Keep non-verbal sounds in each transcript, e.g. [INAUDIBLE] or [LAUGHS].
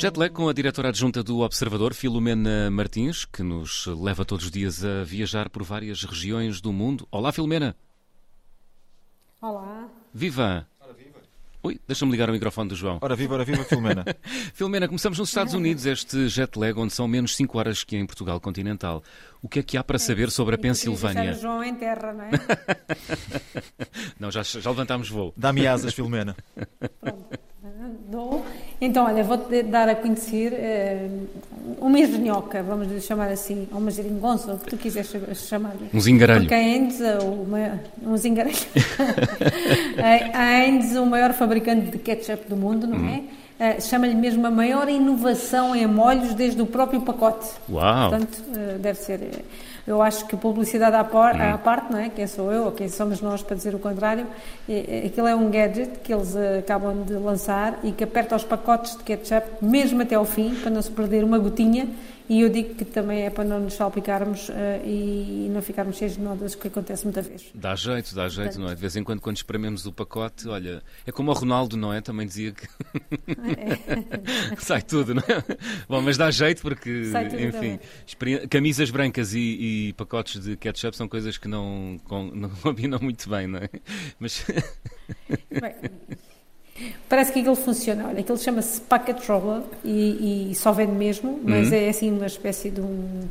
Jetlag com a diretora adjunta do Observador, Filomena Martins, que nos leva todos os dias a viajar por várias regiões do mundo. Olá, Filomena. Olá. Viva! Ui, deixa-me ligar o microfone do João. Ora viva, ora viva, Filomena. [LAUGHS] Filomena, começamos nos Estados Unidos, este jet lag, onde são menos 5 horas que em Portugal continental. O que é que há para saber sobre a Pensilvânia? o João em terra, não é? [LAUGHS] não, já, já levantámos voo. Dá-me asas, Filomena. Pronto. Dou. Então, olha, vou-te dar a conhecer uh, uma engenhoca, vamos lhe chamar assim, ou uma geringonça, o que tu quiseres chamar-lhe. Um zingarelho. Porque a Endes, uma, um zingarelho. a [LAUGHS] Endes, o maior fabricante de ketchup do mundo, não é? Uh, Chama-lhe mesmo a maior inovação em molhos desde o próprio pacote. Uau! Portanto, uh, deve ser eu acho que publicidade à, por, à parte, não é? Quem sou eu ou quem somos nós para dizer o contrário? Aquilo é um gadget que eles eh, acabam de lançar e que aperta os pacotes de ketchup mesmo até ao fim para não se perder uma gotinha e eu digo que também é para não nos salpicarmos uh, e não ficarmos cheios de nodas, que acontece muita vez. Dá jeito, dá jeito, Portanto, não é? De vez em quando, quando esprememos o pacote, olha, é como o Ronaldo, não é? Também dizia que é. [LAUGHS] sai tudo, não é? Bom, mas dá jeito porque, enfim, camisas brancas e, e, pacotes de ketchup são coisas que não, não [LAUGHS] combinam muito bem, não é? Mas. Bem, Parece que aquilo funciona. Olha, aquilo chama-se Packet Roller e, e, só vende mesmo, mas uhum. é assim uma espécie de um,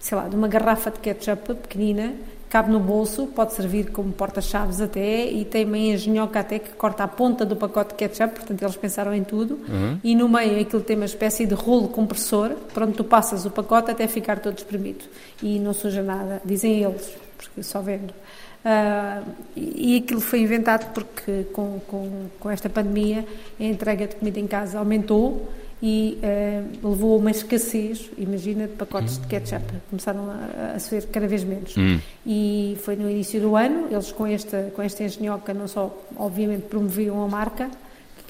sei lá, de uma garrafa de ketchup pequenina, cabe no bolso, pode servir como porta-chaves até e tem uma engenhoca até que corta a ponta do pacote de ketchup, portanto eles pensaram em tudo. Uhum. E no meio aquilo tem uma espécie de rolo compressor, pronto, tu passas o pacote até ficar todo espremido e não suja nada, dizem eles, porque só vendo. Uh, e aquilo foi inventado porque com, com, com, esta pandemia a entrega de comida em casa aumentou e uh, levou a uma escassez, imagina, de pacotes de ketchup. Começaram a, a ser cada vez menos. Hum. E foi no início do ano, eles com esta, com esta engenhoca não só, obviamente, promoviam a marca,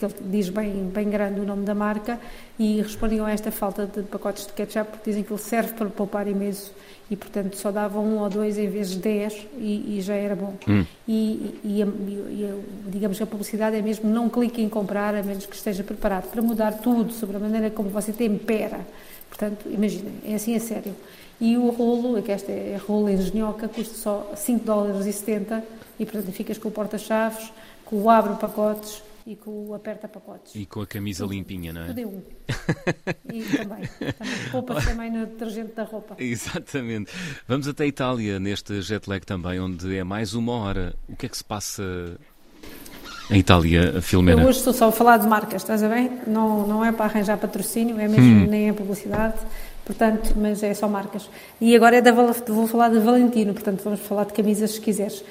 que ele diz bem, bem grande o nome da marca, e respondiam a esta falta de pacotes de ketchup, porque dizem que ele serve para poupar imenso e, portanto, só davam um ou dois em vez de dez e, e já era bom. Hum. E, e, e, digamos que a publicidade é mesmo não clique em comprar a menos que esteja preparado para mudar tudo sobre a maneira como você tempera. Portanto, imaginem, é assim a sério. E o rolo, que esta é rolo engenhoca, custa só 5 dólares e 70 e, portanto, ficas com o porta-chaves, com o abre-pacotes e com o aperta-pacotes. E com a camisa limpinha, não é? Tudo um. e também. também. Poupa [LAUGHS] também no detergente da roupa. Exatamente. Vamos até a Itália, neste jet lag também, onde é mais uma hora. O que é que se passa em Itália, Filomena? Eu hoje estou só a falar de marcas, estás a ver? Não, não é para arranjar patrocínio, é mesmo hum. nem é publicidade. Portanto, mas é só marcas. E agora é da, vou falar de Valentino, portanto vamos falar de camisas se quiseres.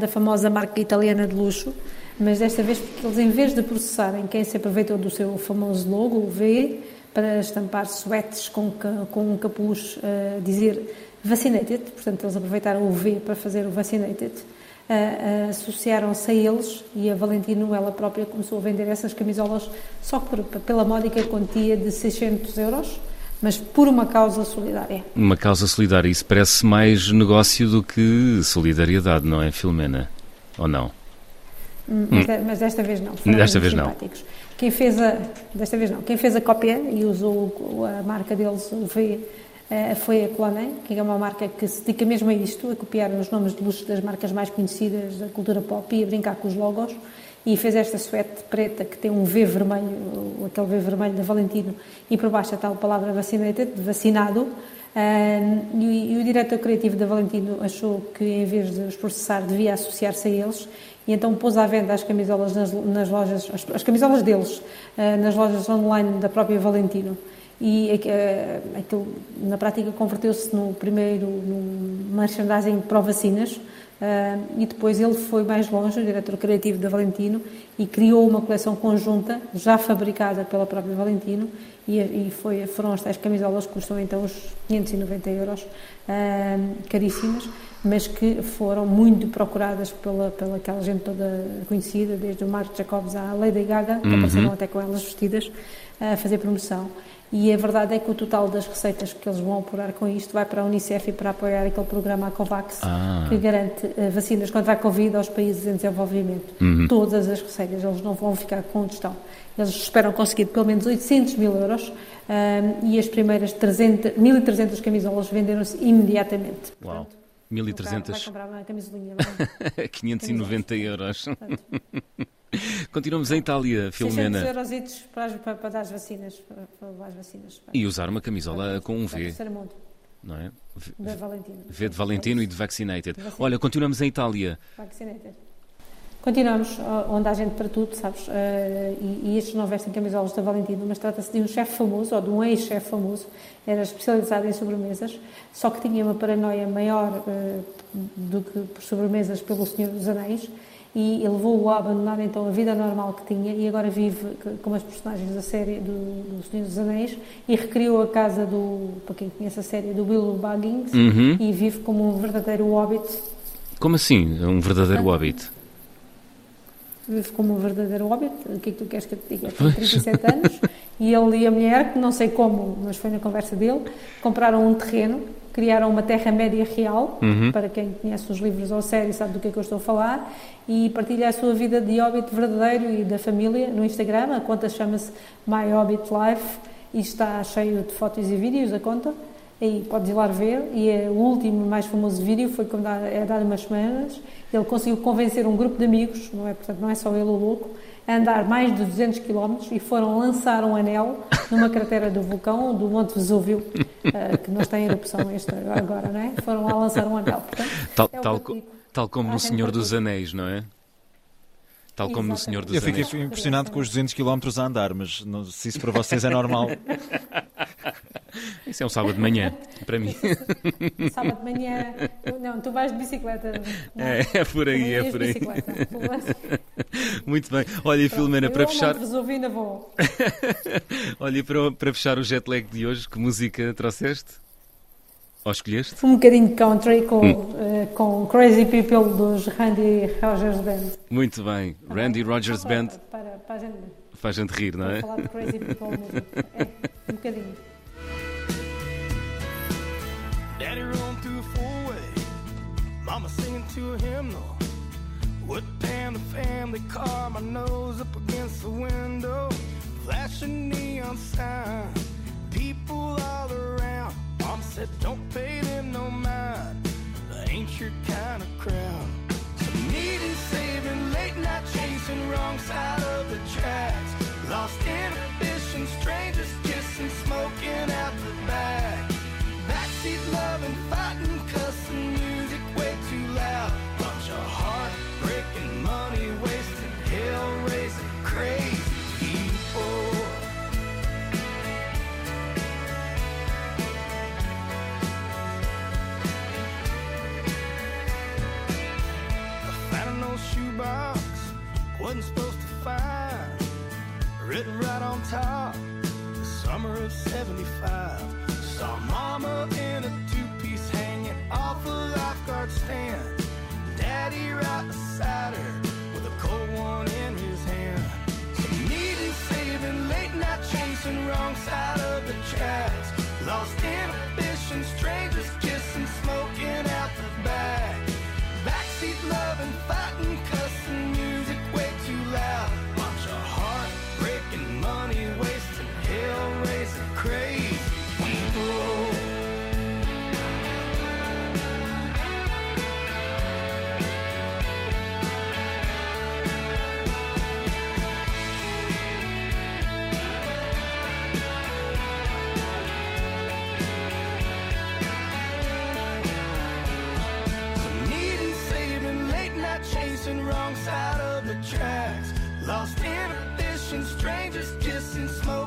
da famosa marca italiana de luxo mas desta vez eles, em vez de processarem quem se aproveitou do seu famoso logo, o V, para estampar sweats com, com um capuz uh, dizer vaccinated, portanto eles aproveitaram o V para fazer o vaccinated, uh, uh, associaram-se a eles e a Valentino, ela própria, começou a vender essas camisolas só por, pela módica quantia de 600 euros, mas por uma causa solidária. Uma causa solidária, isso parece mais negócio do que solidariedade, não é, Filomena? Ou não? Mas, hum. mas desta vez não. Desta vez simpáticos. não. Quem fez a, desta vez não. Quem fez a cópia e usou a marca deles, o V, eh, foi a Cloné, que é uma marca que se dedica mesmo a isto, a copiar os nomes de luxo das marcas mais conhecidas da cultura pop e a brincar com os logos. E fez esta suéte preta que tem um V vermelho, aquele V vermelho da Valentino, e por baixo a tal palavra vacinado. E, o diretor criativo da Valentino achou que, em vez de os processar, devia associar-se a eles e então pôs à venda as camisolas nas, nas lojas, as, as, camisolas deles, uh, nas lojas online da própria Valentino. E uh, aquilo, na prática, converteu-se no primeiro no merchandising pró-vacinas. Uh, e depois ele foi mais longe, o diretor criativo da Valentino, e criou uma coleção conjunta, já fabricada pela própria Valentino, e, e foi, foram as tais camisolas que custam então os 590 euros, caríssimas mas que foram muito procuradas pela, pela aquela gente toda conhecida, desde o Mark Jacobs à Lady Gaga, que uhum. apareceram até com elas vestidas, a fazer promoção. E a verdade é que o total das receitas que eles vão apurar com isto vai para a Unicef e para apoiar aquele programa COVAX ah. que garante uh, vacinas contra a Covid aos países em desenvolvimento. Uhum. Todas as receitas, eles não vão ficar com onde estão. Eles esperam conseguir pelo menos 800 mil euros um, e as primeiras 300, 1.300 camisolas venderam-se imediatamente. Uau! 1.300. Vai comprar uma camisolinha. [LAUGHS] 590 euros. Continuamos em Itália, Filomena. 600 euros para, para, para, dar as vacinas, para, para as vacinas. Para, e usar uma camisola com um V. Não é? V, de Valentino. V de Valentino e de Vaccinated. Olha, continuamos em Itália. Vaccinated. Continuamos onde há gente para tudo, sabes? Uh, e, e, estes não vestem camisolas da Valentino, mas trata-se de um chefe famoso, ou de um ex-chefe famoso, era especializado em sobremesas, só que tinha uma paranoia maior uh, do que por sobremesas pelo Senhor dos Anéis, e levou-o a abandonar então a vida normal que tinha e agora vive como as personagens da série do, do Senhor dos Anéis e recriou a casa do, para quem conhece a série, do Bilbo Baggins uhum. e vive como um verdadeiro hobbit. Como assim, um verdadeiro hobbit? Vive como um verdadeiro hobbit, o que é que tu queres que eu te diga? Tem 37 anos e ele e a mulher, que não sei como, mas foi na conversa dele, compraram um terreno, criaram uma Terra-média real, uhum. para quem conhece os livros ou a série sabe do que é que eu estou a falar, e partilha a sua vida de hobbit verdadeiro e da família no Instagram, a conta chama-se My Hobbit Life e está cheio de fotos e vídeos, a conta, aí podes ir lá ver, e é, o último mais famoso vídeo foi quando há, é dado umas semanas, ele conseguiu convencer um grupo de amigos, não é, portanto, não é só ele o louco, a andar mais de 200 km e foram lançar um anel numa cratera do vulcão do Monte Vesúvio, uh, que não está em erupção este agora, não é? Foram lá lançar um anel. Portanto, tal, é tal, tal como no Senhor dos Anéis, não é? Tal como no Senhor dos Eu fiquei Anéis. impressionado com os 200 km a andar, mas não, se isso para vocês é normal. [LAUGHS] Isso é um sábado de manhã, para mim. Sábado de manhã. Não, tu vais de bicicleta. É, é por aí, é por aí. [LAUGHS] Muito bem. Olha, Filomena, para fechar. Resolvi, ainda vou. [LAUGHS] Olha, para, para fechar o jet lag de hoje, que música trouxeste? Ou escolheste? Um bocadinho de country com, hum. uh, com Crazy People dos Randy Rogers Band. Muito bem. Tá Randy Rogers Band. Para, para, para a gente, Faz gente rir, não é? Para falar de Crazy People mesmo. É, um bocadinho. Daddy rolled through a four-way, mama singing to a hymnal. Wood pan the family car, my nose up against the window. Flashing neon sign, shoebox, wasn't supposed to find. Written right on top, the summer of 75. Saw mama in a two-piece hanging off a lifeguard stand. Daddy right beside her And smoke.